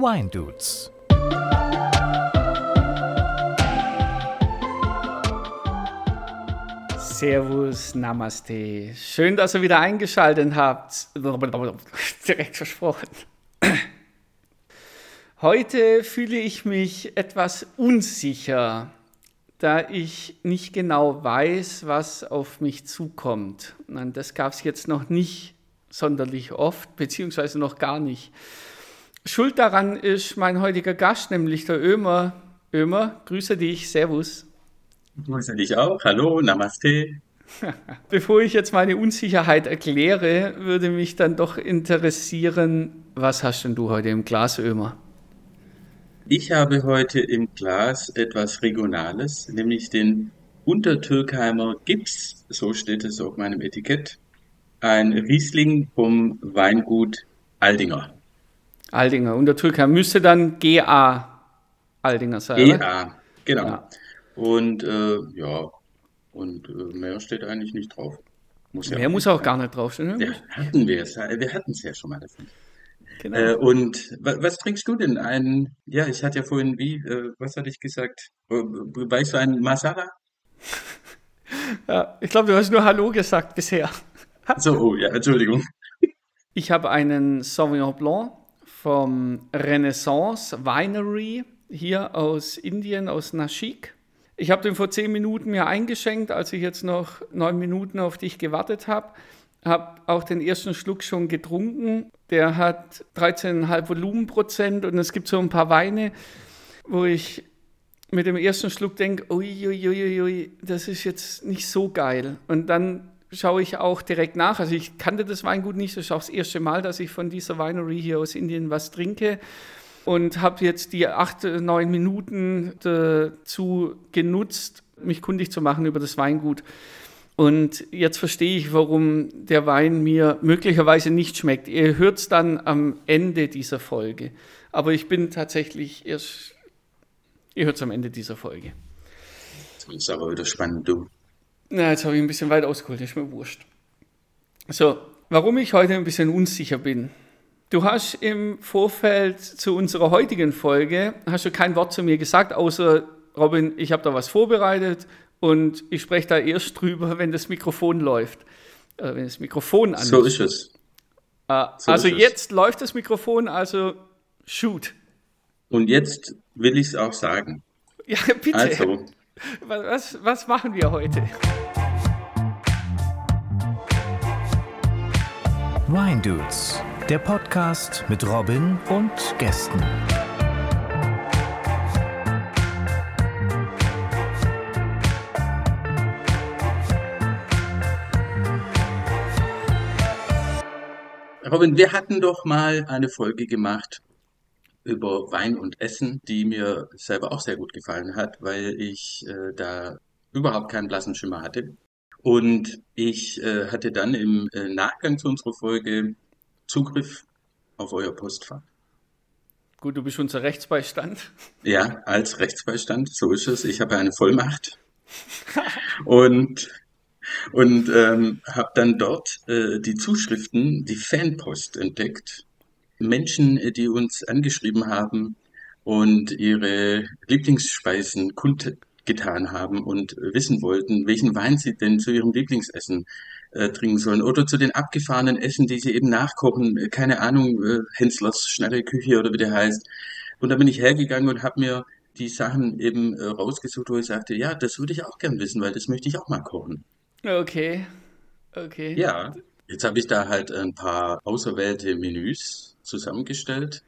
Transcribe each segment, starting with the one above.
Wine Dudes. Servus, Namaste. Schön, dass ihr wieder eingeschaltet habt. Direkt versprochen. Heute fühle ich mich etwas unsicher, da ich nicht genau weiß, was auf mich zukommt. Das gab es jetzt noch nicht sonderlich oft, beziehungsweise noch gar nicht. Schuld daran ist mein heutiger Gast, nämlich der Ömer. Ömer, grüße dich, Servus. Grüße dich auch. Hallo, Namaste. Bevor ich jetzt meine Unsicherheit erkläre, würde mich dann doch interessieren, was hast denn du heute im Glas, Ömer? Ich habe heute im Glas etwas Regionales, nämlich den Untertürkheimer Gips, so steht es auf meinem Etikett. Ein Riesling vom Weingut Aldinger. Aldinger, Untertürkheim müsste dann GA Aldinger sein. GA, oder? genau. Ja. Und äh, ja, und äh, mehr steht eigentlich nicht drauf. Muss ja mehr muss auch gar nicht draufstehen. Ne? Ja, hatten wir es. Wir hatten es ja schon mal davon. Genau. Äh, und was, was, trinkst du denn? Ein, ja, ich hatte ja vorhin, wie, äh, was hatte ich gesagt? Äh, weißt du, ein Masala? ja, ich glaube, du hast nur Hallo gesagt bisher. so, oh ja, Entschuldigung. Ich habe einen Sauvignon Blanc vom Renaissance Winery hier aus Indien, aus Nashik. Ich habe den vor zehn Minuten mir eingeschenkt, als ich jetzt noch neun Minuten auf dich gewartet habe. Habe auch den ersten Schluck schon getrunken. Der hat 13,5 Volumenprozent und es gibt so ein paar Weine, wo ich mit dem ersten Schluck denke, uiuiuiui, das ist jetzt nicht so geil. Und dann schaue ich auch direkt nach. Also ich kannte das Weingut nicht, das ist auch das erste Mal, dass ich von dieser Winery hier aus Indien was trinke und habe jetzt die acht, neun Minuten dazu genutzt, mich kundig zu machen über das Weingut. Und jetzt verstehe ich, warum der Wein mir möglicherweise nicht schmeckt. Ihr hört es dann am Ende dieser Folge. Aber ich bin tatsächlich erst, ihr hört es am Ende dieser Folge. Das ist aber wieder spannend, du. Na, jetzt habe ich ein bisschen weit ausgeholt, ist mir wurscht. So, warum ich heute ein bisschen unsicher bin. Du hast im Vorfeld zu unserer heutigen Folge, hast du kein Wort zu mir gesagt, außer, Robin, ich habe da was vorbereitet und ich spreche da erst drüber, wenn das Mikrofon läuft. Äh, wenn das Mikrofon an So ist es. Äh, so also ist jetzt es. läuft das Mikrofon, also shoot. Und jetzt will ich es auch sagen. Ja, bitte. Also. Was, was machen wir heute? Wine Dudes der Podcast mit Robin und Gästen. Robin, wir hatten doch mal eine Folge gemacht über Wein und Essen, die mir selber auch sehr gut gefallen hat, weil ich äh, da überhaupt keinen blassen Schimmer hatte. Und ich äh, hatte dann im äh, Nachgang zu unserer Folge Zugriff auf euer Postfach. Gut, du bist unser Rechtsbeistand. Ja, als Rechtsbeistand, so ist es. Ich habe eine Vollmacht. und und ähm, habe dann dort äh, die Zuschriften, die Fanpost entdeckt. Menschen, die uns angeschrieben haben und ihre Lieblingsspeisen kundgetan haben und wissen wollten, welchen Wein sie denn zu ihrem Lieblingsessen äh, trinken sollen. Oder zu den abgefahrenen Essen, die sie eben nachkochen. Äh, keine Ahnung, äh, Henslers schnelle Küche oder wie der heißt. Und da bin ich hergegangen und habe mir die Sachen eben äh, rausgesucht, wo ich sagte, ja, das würde ich auch gern wissen, weil das möchte ich auch mal kochen. Okay. Okay. Ja. Jetzt habe ich da halt ein paar auserwählte Menüs zusammengestellt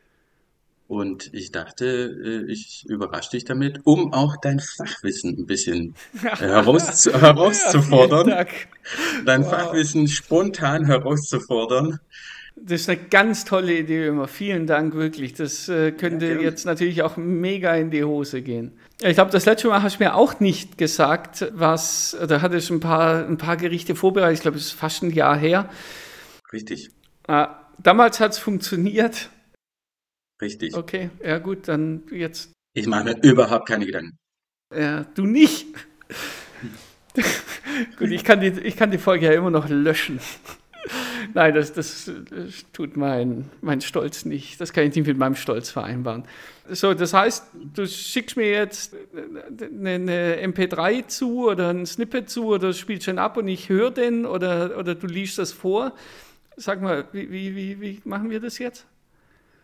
und ich dachte, äh, ich überrasche dich damit, um auch dein Fachwissen ein bisschen heraus, herauszufordern. Ja, dein wow. Fachwissen spontan herauszufordern. Das ist eine ganz tolle Idee immer. Vielen Dank, wirklich. Das äh, könnte ja, jetzt natürlich auch mega in die Hose gehen. Ich glaube, das letzte Mal hast du mir auch nicht gesagt, was, da hatte ich ein paar, ein paar Gerichte vorbereitet. Ich glaube, es ist fast ein Jahr her. Richtig. Äh, damals hat es funktioniert. Richtig. Okay, ja gut, dann jetzt. Ich mache mir überhaupt keine Gedanken. Ja, du nicht. gut, ich kann, die, ich kann die Folge ja immer noch löschen. Nein, das, das, das, tut mein, mein Stolz nicht. Das kann ich nicht mit meinem Stolz vereinbaren. So, das heißt, du schickst mir jetzt eine, eine MP3 zu oder ein Snippet zu oder spielst schon ab und ich höre den oder, oder du liest das vor. Sag mal, wie, wie, wie machen wir das jetzt?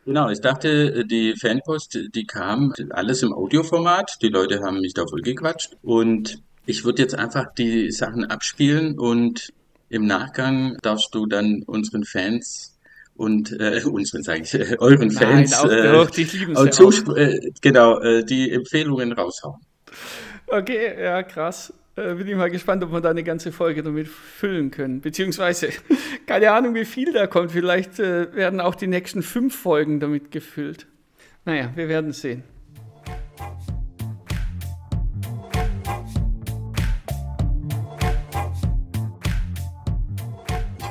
Genau, ich dachte, die Fanpost, die kam alles im Audioformat. Die Leute haben mich da voll gequatscht. Und ich würde jetzt einfach die Sachen abspielen und im Nachgang darfst du dann unseren Fans und äh, unseren sage ich, äh, euren Fans Nein, auch, äh, auch, die lieben äh, äh, genau äh, die Empfehlungen raushauen. Okay, ja krass. Äh, bin ich mal gespannt, ob wir da eine ganze Folge damit füllen können. Beziehungsweise, keine Ahnung, wie viel da kommt. Vielleicht äh, werden auch die nächsten fünf Folgen damit gefüllt. Naja, wir werden sehen.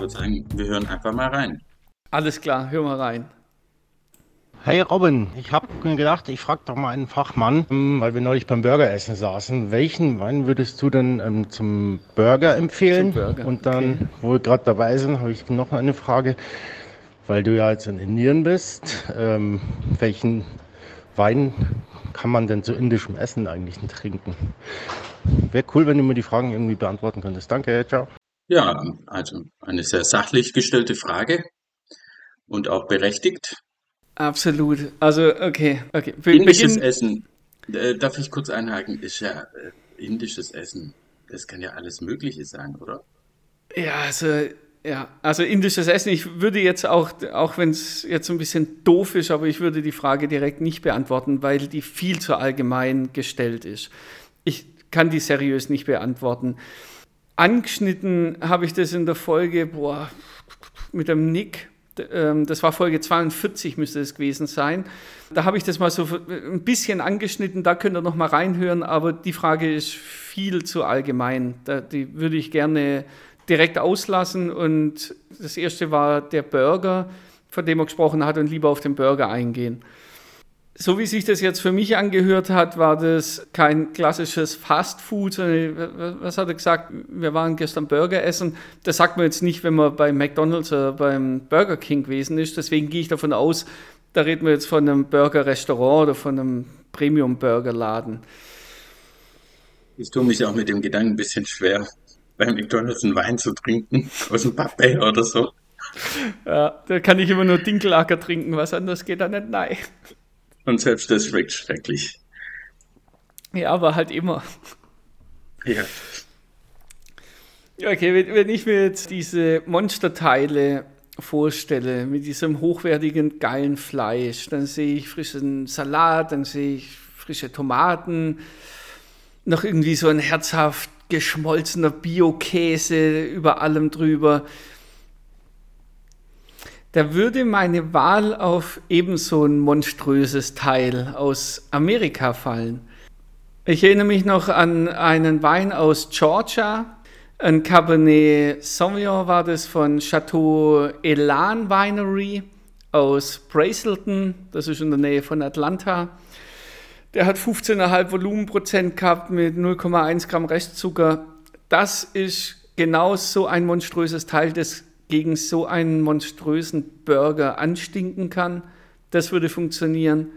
Würde sagen, wir hören einfach mal rein. Alles klar, hören wir rein. Hey Robin, ich habe mir gedacht, ich frage doch mal einen Fachmann, ähm, weil wir neulich beim Burgeressen saßen. Welchen Wein würdest du denn ähm, zum Burger empfehlen? Zum Burger. Und dann, okay. wo wir gerade dabei sind, habe ich noch eine Frage, weil du ja jetzt in Indien bist. Ähm, welchen Wein kann man denn zu indischem Essen eigentlich trinken? Wäre cool, wenn du mir die Fragen irgendwie beantworten könntest. Danke, ciao. Ja, also eine sehr sachlich gestellte Frage und auch berechtigt. Absolut. Also, okay. okay. Be indisches Beginn... Essen, äh, darf ich kurz einhaken, ist ja äh, indisches Essen. Das kann ja alles Mögliche sein, oder? Ja, also, ja, also indisches Essen. Ich würde jetzt auch, auch wenn es jetzt ein bisschen doof ist, aber ich würde die Frage direkt nicht beantworten, weil die viel zu allgemein gestellt ist. Ich kann die seriös nicht beantworten. Angeschnitten habe ich das in der Folge, boah, mit dem Nick ähm, das war Folge 42 müsste es gewesen sein. Da habe ich das mal so ein bisschen angeschnitten, da könnt ihr noch mal reinhören, aber die Frage ist viel zu allgemein. die würde ich gerne direkt auslassen und das erste war der Burger, von dem er gesprochen hat und lieber auf den Burger eingehen. So wie sich das jetzt für mich angehört hat, war das kein klassisches Fast Food. Was hat er gesagt? Wir waren gestern Burger essen. Das sagt man jetzt nicht, wenn man bei McDonald's oder beim Burger King gewesen ist. Deswegen gehe ich davon aus, da reden wir jetzt von einem Burger-Restaurant oder von einem Premium-Burger-Laden. Ich tue mich auch mit dem Gedanken ein bisschen schwer, bei McDonald's einen Wein zu trinken, aus dem Pappbecher oder so. Ja, da kann ich immer nur Dinkelacker trinken, was anderes geht da nicht, nein. Und selbst das schmeckt schrecklich. Ja, aber halt immer. Ja. Okay, wenn, wenn ich mir jetzt diese Monsterteile vorstelle, mit diesem hochwertigen, geilen Fleisch, dann sehe ich frischen Salat, dann sehe ich frische Tomaten, noch irgendwie so ein herzhaft geschmolzener Bio-Käse über allem drüber da würde meine Wahl auf ebenso ein monströses Teil aus Amerika fallen. Ich erinnere mich noch an einen Wein aus Georgia, ein Cabernet Sauvignon war das von Chateau Elan Winery aus Brazelton, das ist in der Nähe von Atlanta. Der hat 15,5 Volumenprozent gehabt mit 0,1 Gramm Restzucker. Das ist genau so ein monströses Teil, das gegen so einen monströsen Burger anstinken kann. Das würde funktionieren.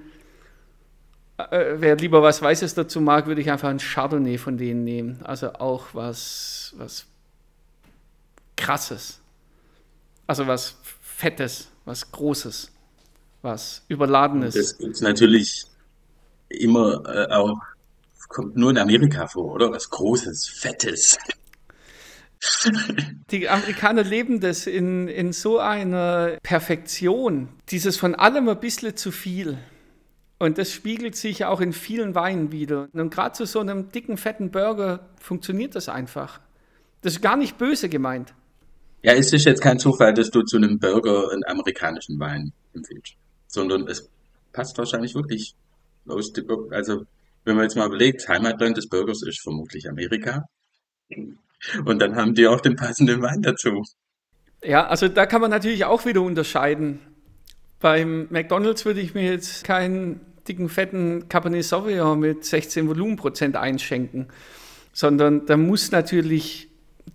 Äh, wer lieber was Weißes dazu mag, würde ich einfach ein Chardonnay von denen nehmen. Also auch was, was Krasses. Also was Fettes, was Großes, was Überladenes. Das ist natürlich immer äh, auch, kommt nur in Amerika vor, oder? Was Großes, Fettes. Die Amerikaner leben das in, in so einer Perfektion, dieses von allem ein bisschen zu viel. Und das spiegelt sich auch in vielen Weinen wieder. Und gerade zu so einem dicken, fetten Burger funktioniert das einfach. Das ist gar nicht böse gemeint. Ja, es ist jetzt kein Zufall, dass du zu einem Burger einen amerikanischen Wein empfiehlst, sondern es passt wahrscheinlich wirklich aus dem, also wenn man jetzt mal überlegt, Heimatland des Burgers ist vermutlich Amerika. Und dann haben die auch den passenden Wein dazu. Ja, also da kann man natürlich auch wieder unterscheiden. Beim McDonald's würde ich mir jetzt keinen dicken, fetten Cabernet Sauvignon mit 16 Volumenprozent einschenken, sondern da muss natürlich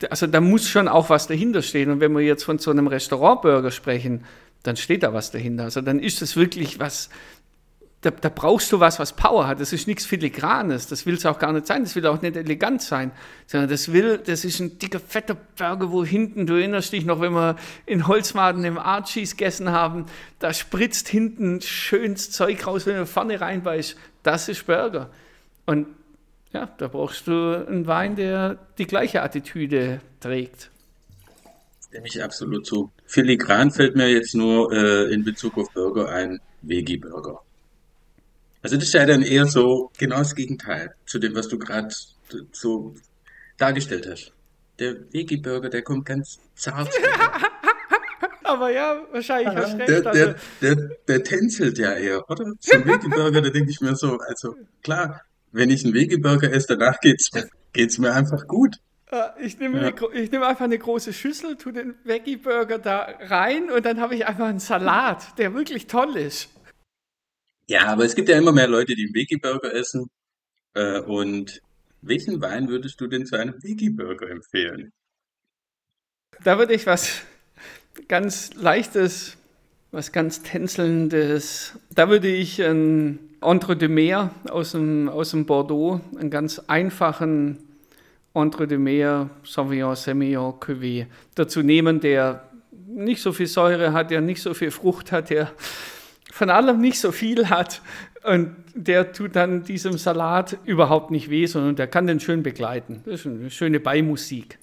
also da muss schon auch was dahinter stehen. Und wenn wir jetzt von so einem Restaurantburger sprechen, dann steht da was dahinter. Also dann ist das wirklich was, da, da, brauchst du was, was Power hat. Das ist nichts Filigranes. Das will es auch gar nicht sein. Das will auch nicht elegant sein. Sondern das will, das ist ein dicker, fetter Burger, wo hinten, du erinnerst dich noch, wenn wir in Holzmaden im Archies gegessen haben, da spritzt hinten schönes Zeug raus, wenn du vorne reinbeißt. Das ist Burger. Und ja, da brauchst du einen Wein, der die gleiche Attitüde trägt. Stimme ich absolut zu. Filigran fällt mir jetzt nur äh, in Bezug auf Burger ein, Veggie-Burger. Also das ist ja dann eher so genau das Gegenteil zu dem, was du gerade so dargestellt hast. Der Veggie-Burger, der kommt ganz zart. Aber ja, wahrscheinlich ja, hast recht. Der, also. der, der, der, tänzelt ja eher, oder? So ein Veggie-Burger, da denke ich mir so, also klar, wenn ich einen Veggie-Burger esse, danach geht's, geht's mir einfach gut. Ich nehme, ja. eine, ich nehme einfach eine große Schüssel, tue den Veggie-Burger da rein und dann habe ich einfach einen Salat, der wirklich toll ist. Ja, aber es gibt ja immer mehr Leute, die einen Veggie-Burger essen. Äh, und welchen Wein würdest du denn zu einem Veggie-Burger empfehlen? Da würde ich was ganz Leichtes, was ganz Tänzelndes. Da würde ich ein Entre de Mer aus dem, aus dem Bordeaux, einen ganz einfachen Entre de Mer Sauvignon Semillon Cuvée dazu nehmen, der nicht so viel Säure hat, der nicht so viel Frucht hat, der von allem nicht so viel hat und der tut dann diesem Salat überhaupt nicht weh, sondern der kann den schön begleiten. Das ist eine schöne Beimusik.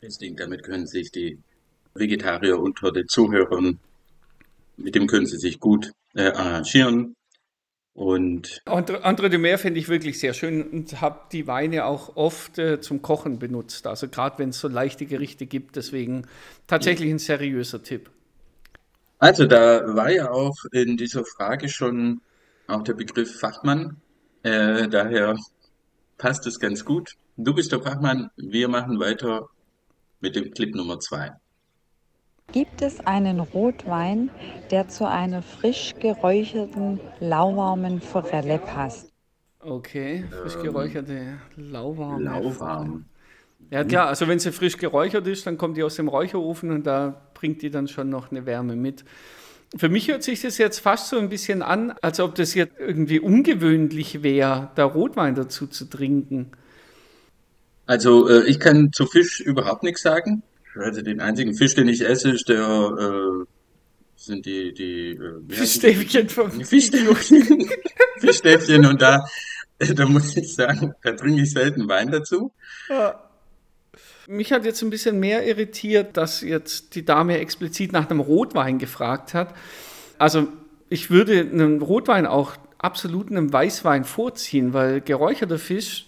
Ich denke, damit können sich die Vegetarier unter den Zuhörern, mit dem können sie sich gut äh, arrangieren. Und Entre de Mer finde ich wirklich sehr schön und habe die Weine auch oft äh, zum Kochen benutzt. Also gerade wenn es so leichte Gerichte gibt, deswegen tatsächlich ein seriöser Tipp. Also da war ja auch in dieser Frage schon auch der Begriff Fachmann. Äh, daher passt es ganz gut. Du bist der Fachmann. Wir machen weiter mit dem Clip Nummer zwei. Gibt es einen Rotwein, der zu einer frisch geräucherten, lauwarmen Forelle passt? Okay, frisch geräucherte, lauwarme. Lauwarm. Ja klar, also wenn sie frisch geräuchert ist, dann kommt die aus dem Räucherofen und da bringt die dann schon noch eine Wärme mit. Für mich hört sich das jetzt fast so ein bisschen an, als ob das jetzt irgendwie ungewöhnlich wäre, da Rotwein dazu zu trinken. Also äh, ich kann zu Fisch überhaupt nichts sagen. Also den einzigen Fisch, den ich esse, ist der äh, sind die die äh, Fischstäbchen vom Fischstäbchen. Fischstäbchen und da da muss ich sagen, da trinke ich selten Wein dazu. Ja. Mich hat jetzt ein bisschen mehr irritiert, dass jetzt die Dame explizit nach einem Rotwein gefragt hat. Also ich würde einen Rotwein auch absolut einem Weißwein vorziehen, weil geräucherter Fisch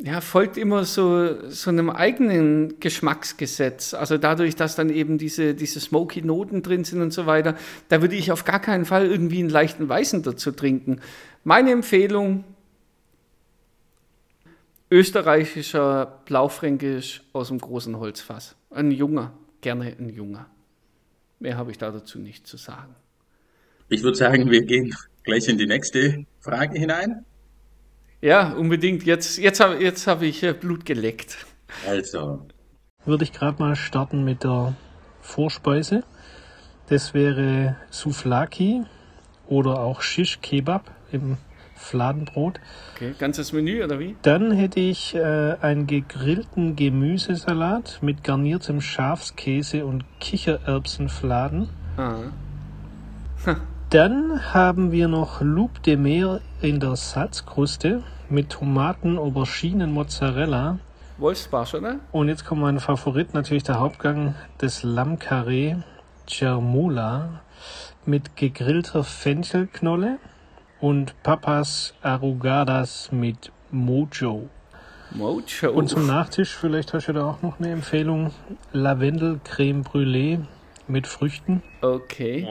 ja, folgt immer so, so einem eigenen Geschmacksgesetz. Also dadurch, dass dann eben diese, diese smoky Noten drin sind und so weiter, da würde ich auf gar keinen Fall irgendwie einen leichten Weißen dazu trinken. Meine Empfehlung, österreichischer Blaufränkisch aus dem großen Holzfass. Ein junger, gerne ein junger. Mehr habe ich da dazu nicht zu sagen. Ich würde sagen, wir gehen gleich in die nächste Frage hinein. Ja, unbedingt. Jetzt, jetzt habe jetzt hab ich äh, Blut geleckt. Also. Würde ich gerade mal starten mit der Vorspeise. Das wäre Souflaki oder auch Shish Kebab im Fladenbrot. Okay, ganzes Menü oder wie? Dann hätte ich äh, einen gegrillten Gemüsesalat mit garniertem Schafskäse und Kichererbsenfladen. Ah. Dann haben wir noch Loup de Mer in der Salzkruste mit Tomaten, Auberginen, Mozzarella. Wolfsbarsch, oder? Und jetzt kommt mein Favorit, natürlich der Hauptgang, des Lammkarree Cermola mit gegrillter Fenchelknolle und Papas Arrugadas mit Mojo. Mojo. Und zum Nachtisch, vielleicht hast du da auch noch eine Empfehlung: Lavendel Creme Brûlée mit Früchten. Okay.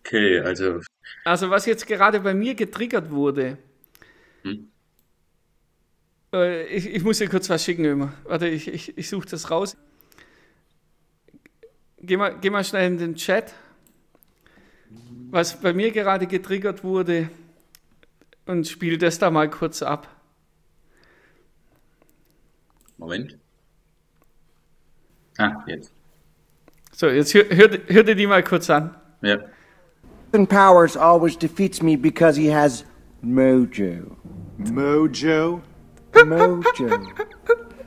Okay, also. Also, was jetzt gerade bei mir getriggert wurde. Hm? Äh, ich, ich, muss dir kurz was schicken, immer. Warte, ich, ich, ich suche das raus. Geh mal, geh mal schnell in den Chat. Was bei mir gerade getriggert wurde, und spiele das da mal kurz ab. Moment. Ah, jetzt. So, jetzt hör, hör, hör dir die mal kurz an. Ja. Powers always defeats me because he has mojo. Mojo? Mojo.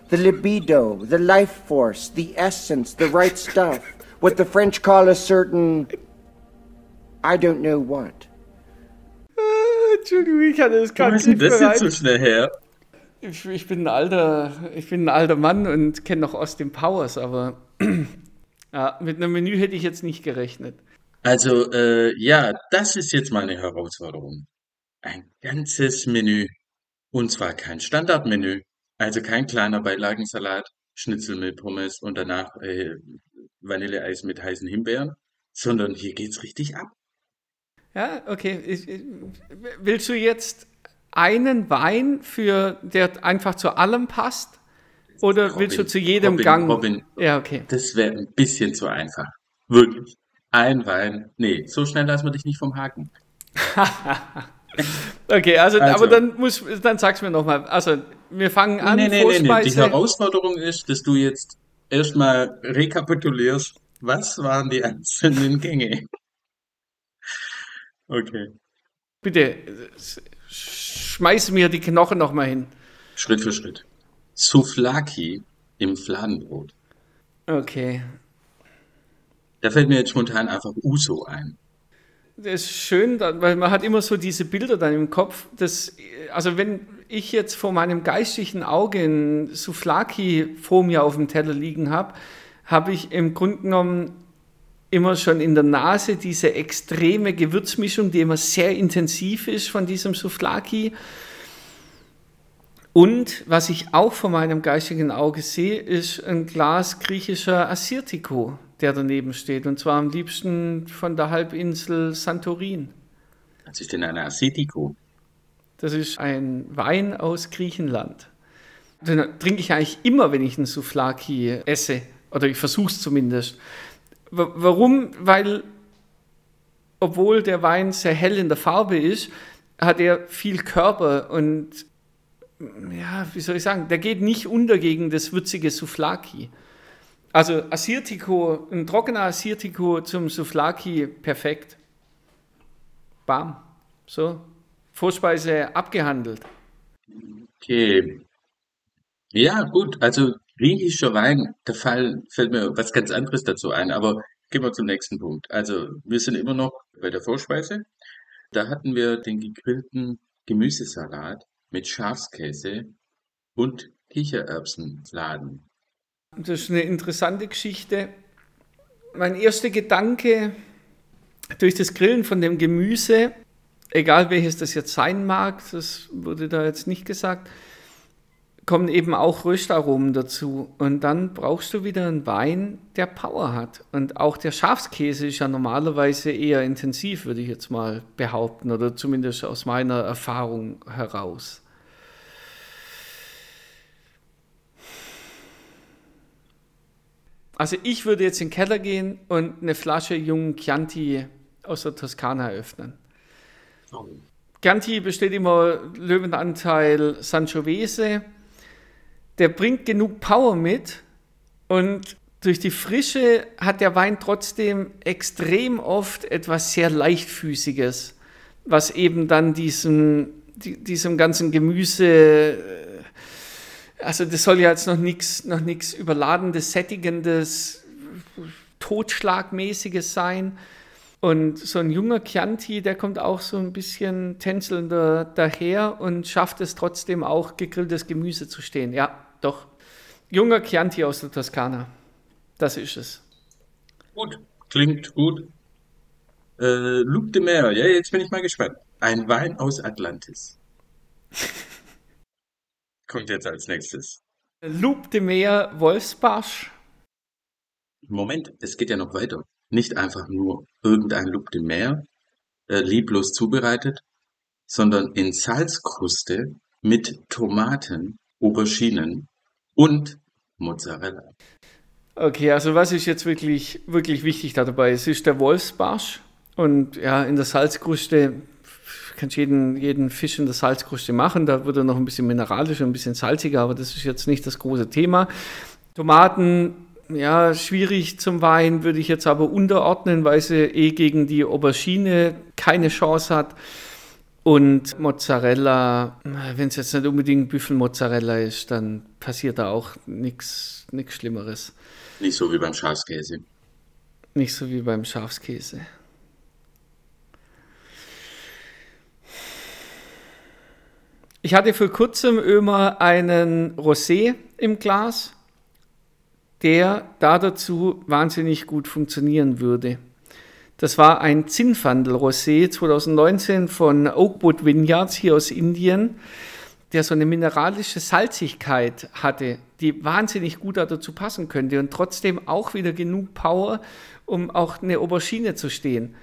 the libido, the life force, the essence, the right stuff. What the French call a certain. I don't know what. Entschuldigung, ich hatte das gerade Wo ist denn das jetzt so schnell her? Ich, ich, bin ein alter, ich bin ein alter Mann und kenne noch Austin Powers, aber ja, mit einem Menü hätte ich jetzt nicht gerechnet. Also, äh, ja, das ist jetzt meine Herausforderung. Ein ganzes Menü. Und zwar kein Standardmenü. Also kein kleiner Beilagensalat, Schnitzel mit Pommes und danach äh, Vanilleeis mit heißen Himbeeren, sondern hier geht's richtig ab. Ja, okay. Ich, ich, willst du jetzt einen Wein, für der einfach zu allem passt? Oder Robin, willst du zu jedem Robin, Gang? Robin, ja, okay. Das wäre ein bisschen zu einfach. Wirklich. Ein Wein. Nee, so schnell lassen wir dich nicht vom Haken. okay, also, also, aber dann muss, dann sag's mir nochmal. Also, wir fangen an. Nee, nee, nee, nee. Die Herausforderung ist, dass du jetzt erstmal rekapitulierst, was waren die einzelnen Gänge. Okay. Bitte, schmeiß mir die Knochen nochmal hin. Schritt für Schritt. Souflaki im Fladenbrot. Okay. Da fällt mir jetzt spontan einfach Uso ein. Das ist schön, weil man hat immer so diese Bilder dann im Kopf. Dass, also wenn ich jetzt vor meinem geistigen Auge ein Souflaki vor mir auf dem Teller liegen habe, habe ich im Grunde genommen immer schon in der Nase diese extreme Gewürzmischung, die immer sehr intensiv ist von diesem Souflaki. Und was ich auch vor meinem geistigen Auge sehe, ist ein Glas griechischer Assyrtiko, der daneben steht. Und zwar am liebsten von der Halbinsel Santorin. Was ist denn ein Assyrtiko? Das ist ein Wein aus Griechenland. Den trinke ich eigentlich immer, wenn ich einen Souflaki esse. Oder ich versuche es zumindest. Warum? Weil, obwohl der Wein sehr hell in der Farbe ist, hat er viel Körper und ja, wie soll ich sagen, der geht nicht unter gegen das würzige Souflaki. Also Assyrtiko, ein trockener Assyrtiko zum Souflaki, perfekt. Bam. So, Vorspeise abgehandelt. Okay. Ja, gut, also griechischer Wein, da fall, fällt mir was ganz anderes dazu ein, aber gehen wir zum nächsten Punkt. Also wir sind immer noch bei der Vorspeise. Da hatten wir den gegrillten Gemüsesalat mit Schafskäse und Kichererbsenfladen. Das ist eine interessante Geschichte. Mein erster Gedanke durch das Grillen von dem Gemüse, egal welches das jetzt sein mag, das wurde da jetzt nicht gesagt, kommen eben auch Röstaromen dazu. Und dann brauchst du wieder einen Wein, der Power hat. Und auch der Schafskäse ist ja normalerweise eher intensiv, würde ich jetzt mal behaupten, oder zumindest aus meiner Erfahrung heraus. Also ich würde jetzt in den Keller gehen und eine Flasche jungen Chianti aus der Toskana öffnen. Chianti besteht immer Löwenanteil Sangiovese. Der bringt genug Power mit und durch die Frische hat der Wein trotzdem extrem oft etwas sehr leichtfüßiges, was eben dann diesem, diesem ganzen Gemüse also das soll ja jetzt noch nichts noch überladendes, sättigendes, totschlagmäßiges sein. Und so ein junger Chianti, der kommt auch so ein bisschen tänzelnder daher und schafft es trotzdem auch, gegrilltes Gemüse zu stehen. Ja, doch. Junger Chianti aus der Toskana. Das ist es. Gut, klingt gut. Äh, Luc de Mer, ja, jetzt bin ich mal gespannt. Ein Wein aus Atlantis. kommt jetzt als nächstes? Loup de Meer Wolfsbarsch. Moment, es geht ja noch weiter. Nicht einfach nur irgendein Loup de Meer, äh, lieblos zubereitet, sondern in Salzkruste mit Tomaten, Auberginen und Mozzarella. Okay, also was ist jetzt wirklich, wirklich wichtig dabei? Es ist der Wolfsbarsch und ja, in der Salzkruste kannst jeden, jeden Fisch in der Salzkruste machen. Da wird er noch ein bisschen mineralischer, ein bisschen salziger, aber das ist jetzt nicht das große Thema. Tomaten, ja, schwierig zum Wein, würde ich jetzt aber unterordnen, weil sie eh gegen die Aubergine keine Chance hat. Und Mozzarella, wenn es jetzt nicht unbedingt Büffelmozzarella ist, dann passiert da auch nichts Schlimmeres. Nicht so wie beim Schafskäse. Nicht so wie beim Schafskäse. Ich hatte vor kurzem immer einen Rosé im Glas, der da dazu wahnsinnig gut funktionieren würde. Das war ein Zinfandel Rosé 2019 von Oakwood Vineyards hier aus Indien, der so eine mineralische Salzigkeit hatte, die wahnsinnig gut dazu passen könnte und trotzdem auch wieder genug Power, um auch eine Aubergine zu stehen.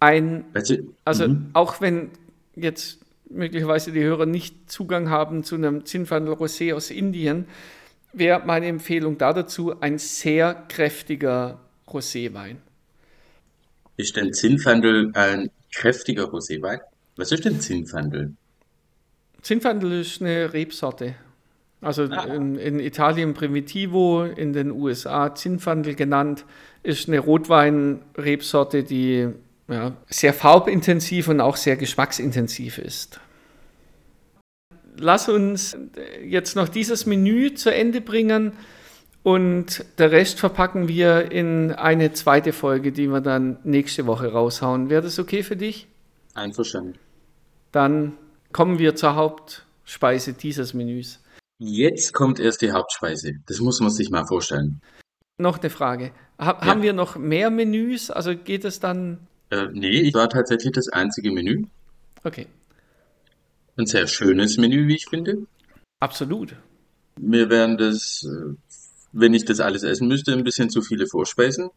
Ein, also mhm. auch wenn jetzt möglicherweise die Hörer nicht Zugang haben zu einem Zinfandel Rosé aus Indien, wäre meine Empfehlung da dazu ein sehr kräftiger Roséwein. Ist denn Zinfandel ein kräftiger Roséwein? Was ist denn Zinfandel? Zinfandel ist eine Rebsorte. Also ah. in, in, Italien Primitivo, in den USA Zinfandel genannt, ist eine Rotwein-Rebsorte, die ja, sehr farbintensiv und auch sehr geschmacksintensiv ist. Lass uns jetzt noch dieses Menü zu Ende bringen und der Rest verpacken wir in eine zweite Folge, die wir dann nächste Woche raushauen. Wäre das okay für dich? Einverstanden. Dann kommen wir zur Hauptspeise dieses Menüs. Jetzt kommt erst die Hauptspeise. Das muss man sich mal vorstellen. Noch eine Frage. Ha ja. Haben wir noch mehr Menüs? Also geht es dann äh, nee, ich war tatsächlich das einzige Menü. Okay. Ein sehr schönes Menü, wie ich finde. Absolut. Mir wären das, äh, wenn ich das alles essen müsste, ein bisschen zu viele Vorspeisen.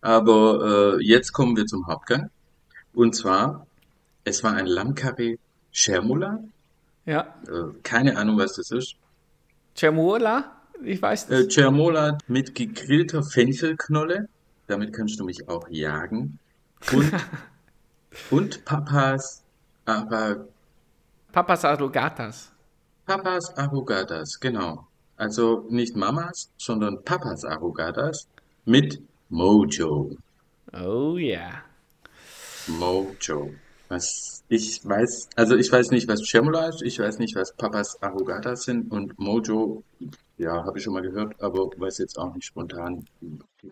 Aber äh, jetzt kommen wir zum Hauptgang. Und zwar, es war ein Lammkarree Chermoula. Ja. Äh, keine Ahnung, was das ist. Chermoula? Ich weiß das. Äh, mit gegrillter Fenchelknolle. Damit kannst du mich auch jagen. Und, und Papas Arag Papas Arrogatas. Papas Arrogatas, genau. Also nicht Mamas, sondern Papas Arrogatas mit Mojo. Oh ja. Yeah. Mojo. Was ich weiß, also ich weiß nicht, was Chermola ist, ich weiß nicht, was Papas Arrogatas sind und Mojo, ja, habe ich schon mal gehört, aber weiß jetzt auch nicht spontan.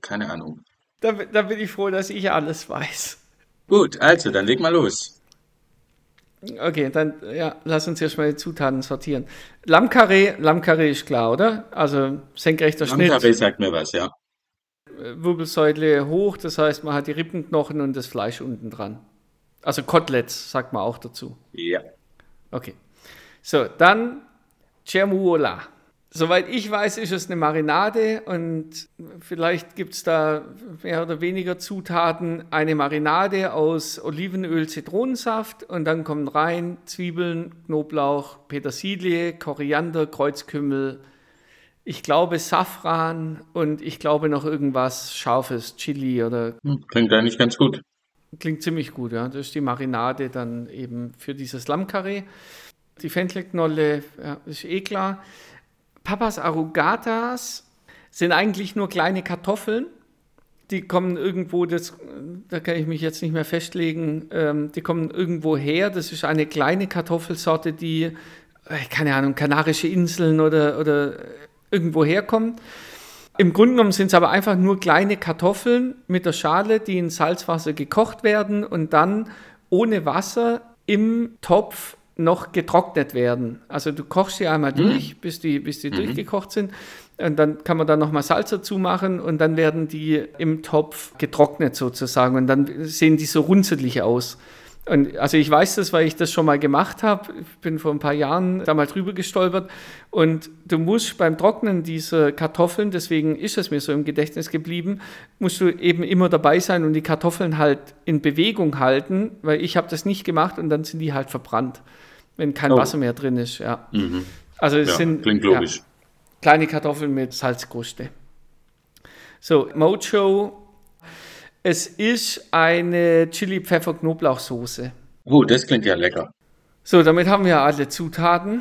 Keine Ahnung. Da, da bin ich froh, dass ich alles weiß. Gut, also, dann leg mal los. Okay, dann ja, lass uns erstmal die Zutaten sortieren. Lammkarree, Lammkarree ist klar, oder? Also senkrechter Schnitt. Lammkarree sagt mir was, ja. Wirbelsäule hoch, das heißt, man hat die Rippenknochen und das Fleisch unten dran. Also Koteletts, sagt man auch dazu. Ja. Okay. So, dann Cermuola. Soweit ich weiß, ist es eine Marinade und vielleicht gibt es da mehr oder weniger Zutaten. Eine Marinade aus Olivenöl, Zitronensaft und dann kommen rein Zwiebeln, Knoblauch, Petersilie, Koriander, Kreuzkümmel, ich glaube Safran und ich glaube noch irgendwas Scharfes, Chili oder. Hm, klingt eigentlich ganz gut. Klingt ziemlich gut, ja. Das ist die Marinade dann eben für dieses Lammkarree. Die Fenchelknolle ja, ist eh klar. Papas Arrogatas sind eigentlich nur kleine Kartoffeln. Die kommen irgendwo, das, da kann ich mich jetzt nicht mehr festlegen, ähm, die kommen irgendwo her. Das ist eine kleine Kartoffelsorte, die, äh, keine Ahnung, Kanarische Inseln oder, oder irgendwo herkommt. Im Grunde genommen sind es aber einfach nur kleine Kartoffeln mit der Schale, die in Salzwasser gekocht werden und dann ohne Wasser im Topf noch getrocknet werden. Also du kochst sie einmal mhm. durch, bis die, bis die mhm. durchgekocht sind. Und dann kann man da nochmal Salz dazu machen und dann werden die im Topf getrocknet sozusagen. Und dann sehen die so runzelig aus. Und also ich weiß das, weil ich das schon mal gemacht habe. Ich bin vor ein paar Jahren da mal drüber gestolpert. Und du musst beim Trocknen dieser Kartoffeln, deswegen ist es mir so im Gedächtnis geblieben, musst du eben immer dabei sein und die Kartoffeln halt in Bewegung halten, weil ich habe das nicht gemacht und dann sind die halt verbrannt wenn kein oh. Wasser mehr drin ist. Ja. Mhm. Also es ja, sind klingt logisch. Ja, kleine Kartoffeln mit Salzkruste. So, Mojo. Es ist eine Chili-Pfeffer-Knoblauchsoße. Oh, das klingt ja lecker. So, damit haben wir alle Zutaten.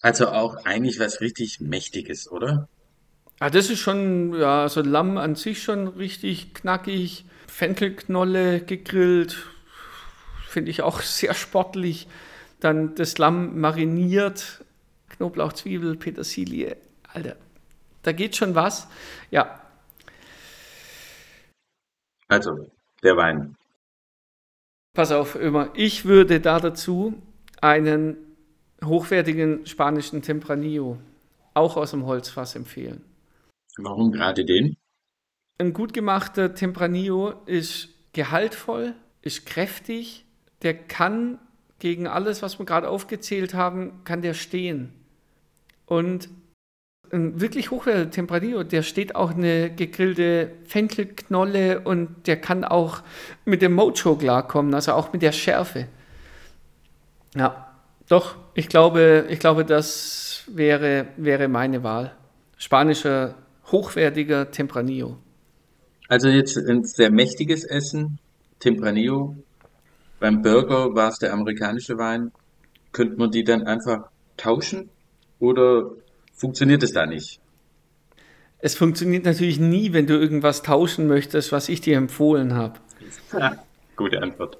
Also auch eigentlich was richtig Mächtiges, oder? Ah, das ist schon, ja, so Lamm an sich schon richtig knackig. Fenkelknolle gegrillt, finde ich auch sehr sportlich. Dann das Lamm mariniert, Knoblauch, Zwiebel, Petersilie. Alter, da geht schon was. Ja. Also, der Wein. Pass auf, immer. Ich würde da dazu einen hochwertigen spanischen Tempranillo, auch aus dem Holzfass, empfehlen. Warum gerade den? Ein gut gemachter Tempranillo ist gehaltvoll, ist kräftig, der kann gegen alles, was wir gerade aufgezählt haben, kann der stehen. Und ein wirklich hochwertiger Tempranillo, der steht auch eine gegrillte Fenkelknolle und der kann auch mit dem Mojo klarkommen, also auch mit der Schärfe. Ja, doch, ich glaube, ich glaube, das wäre, wäre meine Wahl. Spanischer, hochwertiger Tempranillo. Also jetzt ein sehr mächtiges Essen, Tempranillo. Beim Burger war es der amerikanische Wein. Könnte man die dann einfach tauschen oder funktioniert es da nicht? Es funktioniert natürlich nie, wenn du irgendwas tauschen möchtest, was ich dir empfohlen habe. Gute Antwort.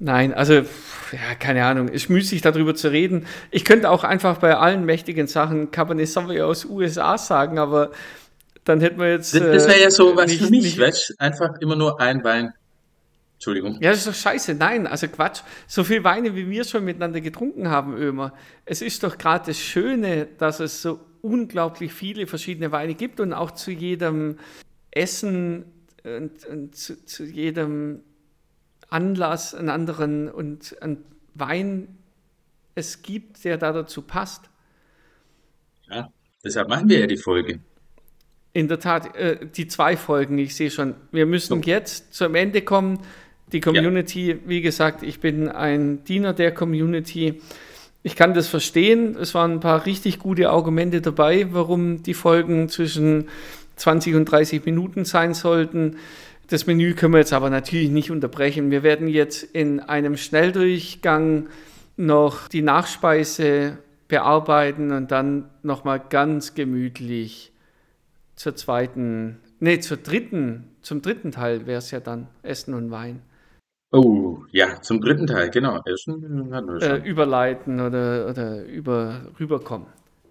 Nein, also, ja, keine Ahnung, ist müßig darüber zu reden. Ich könnte auch einfach bei allen mächtigen Sachen Cabernet Sauvignon aus USA sagen, aber dann hätten wir jetzt. Das, das wäre ja so äh, was nicht, für mich, nicht, weißt Einfach immer nur ein Wein. Entschuldigung. Ja, das ist doch scheiße. Nein, also Quatsch. So viel Weine, wie wir schon miteinander getrunken haben, Ömer. Es ist doch gerade das Schöne, dass es so unglaublich viele verschiedene Weine gibt und auch zu jedem Essen und, und zu, zu, jedem Anlass einen anderen und einen Wein es gibt, der da dazu passt. Ja, deshalb machen wir ja die Folge. In der Tat, äh, die zwei Folgen, ich sehe schon. Wir müssen so. jetzt zum Ende kommen. Die Community, ja. wie gesagt, ich bin ein Diener der Community. Ich kann das verstehen. Es waren ein paar richtig gute Argumente dabei, warum die Folgen zwischen 20 und 30 Minuten sein sollten. Das Menü können wir jetzt aber natürlich nicht unterbrechen. Wir werden jetzt in einem Schnelldurchgang noch die Nachspeise bearbeiten und dann nochmal ganz gemütlich zur zweiten, nee, zur dritten, zum dritten Teil wäre es ja dann Essen und Wein. Oh, ja, zum dritten Teil, genau. Essen äh, überleiten oder, oder über, rüberkommen.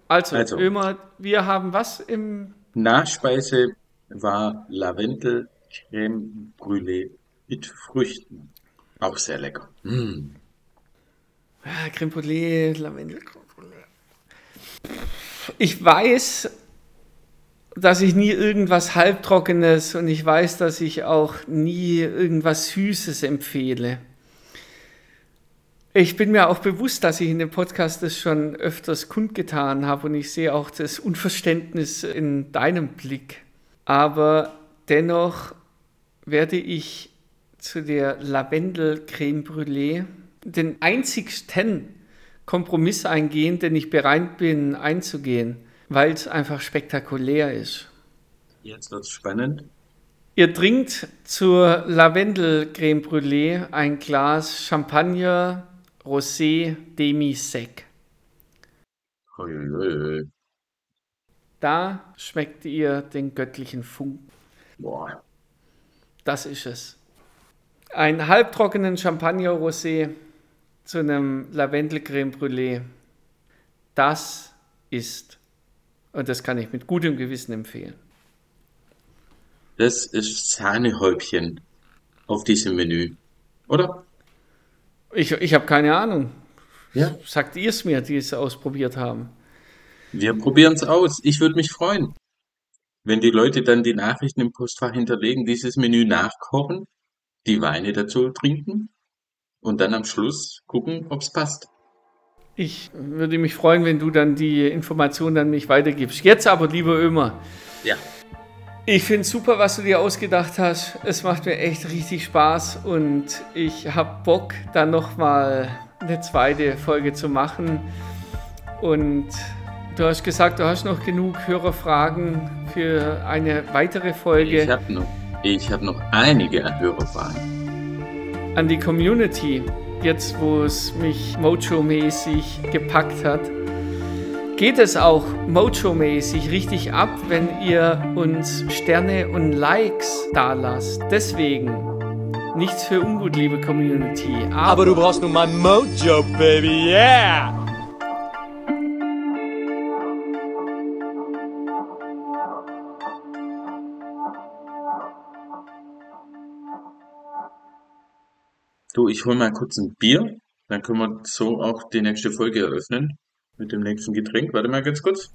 Also, also, Ömer, wir haben was im. Nachspeise war Lavendel Creme Brûlée mit Früchten. Auch sehr lecker. Mm. Ah, Creme Brûlée, Lavendel Creme Brûlée. Ich weiß, dass ich nie irgendwas Halbtrockenes und ich weiß, dass ich auch nie irgendwas Süßes empfehle. Ich bin mir auch bewusst, dass ich in dem Podcast das schon öfters kundgetan habe und ich sehe auch das Unverständnis in deinem Blick. Aber dennoch werde ich zu der Lavendel Creme Brûlée den einzigsten Kompromiss eingehen, den ich bereit bin einzugehen weil es einfach spektakulär ist. Jetzt wird es spannend. Ihr trinkt zur Lavendel Creme Brûlée ein Glas Champagner Rosé Demi-Sec. Da schmeckt ihr den göttlichen Funken. Boah. Das ist es. Ein halbtrockenen Champagner Rosé zu einem Lavendel Creme Brûlée. Das ist und das kann ich mit gutem Gewissen empfehlen. Das ist Sahnehäubchen auf diesem Menü, oder? Ich, ich habe keine Ahnung. Ja? Sagt ihr es mir, die es ausprobiert haben? Wir probieren es aus. Ich würde mich freuen, wenn die Leute dann die Nachrichten im Postfach hinterlegen, dieses Menü nachkochen, die Weine dazu trinken und dann am Schluss gucken, ob es passt. Ich würde mich freuen, wenn du dann die Informationen an mich weitergibst. Jetzt aber, lieber Ömer. Ja. Ich finde es super, was du dir ausgedacht hast. Es macht mir echt richtig Spaß und ich habe Bock, dann nochmal eine zweite Folge zu machen. Und du hast gesagt, du hast noch genug Hörerfragen für eine weitere Folge. Ich habe noch, hab noch einige Hörerfragen. An die Community jetzt wo es mich Mojo-mäßig gepackt hat. geht es auch Mojo-mäßig richtig ab, wenn ihr uns Sterne und Likes da lasst. Deswegen nichts für ungut, liebe Community. Aber, aber du brauchst nun mal Mojo, Baby, yeah! Du, ich hol mal kurz ein Bier, dann können wir so auch die nächste Folge eröffnen mit dem nächsten Getränk. Warte mal ganz kurz.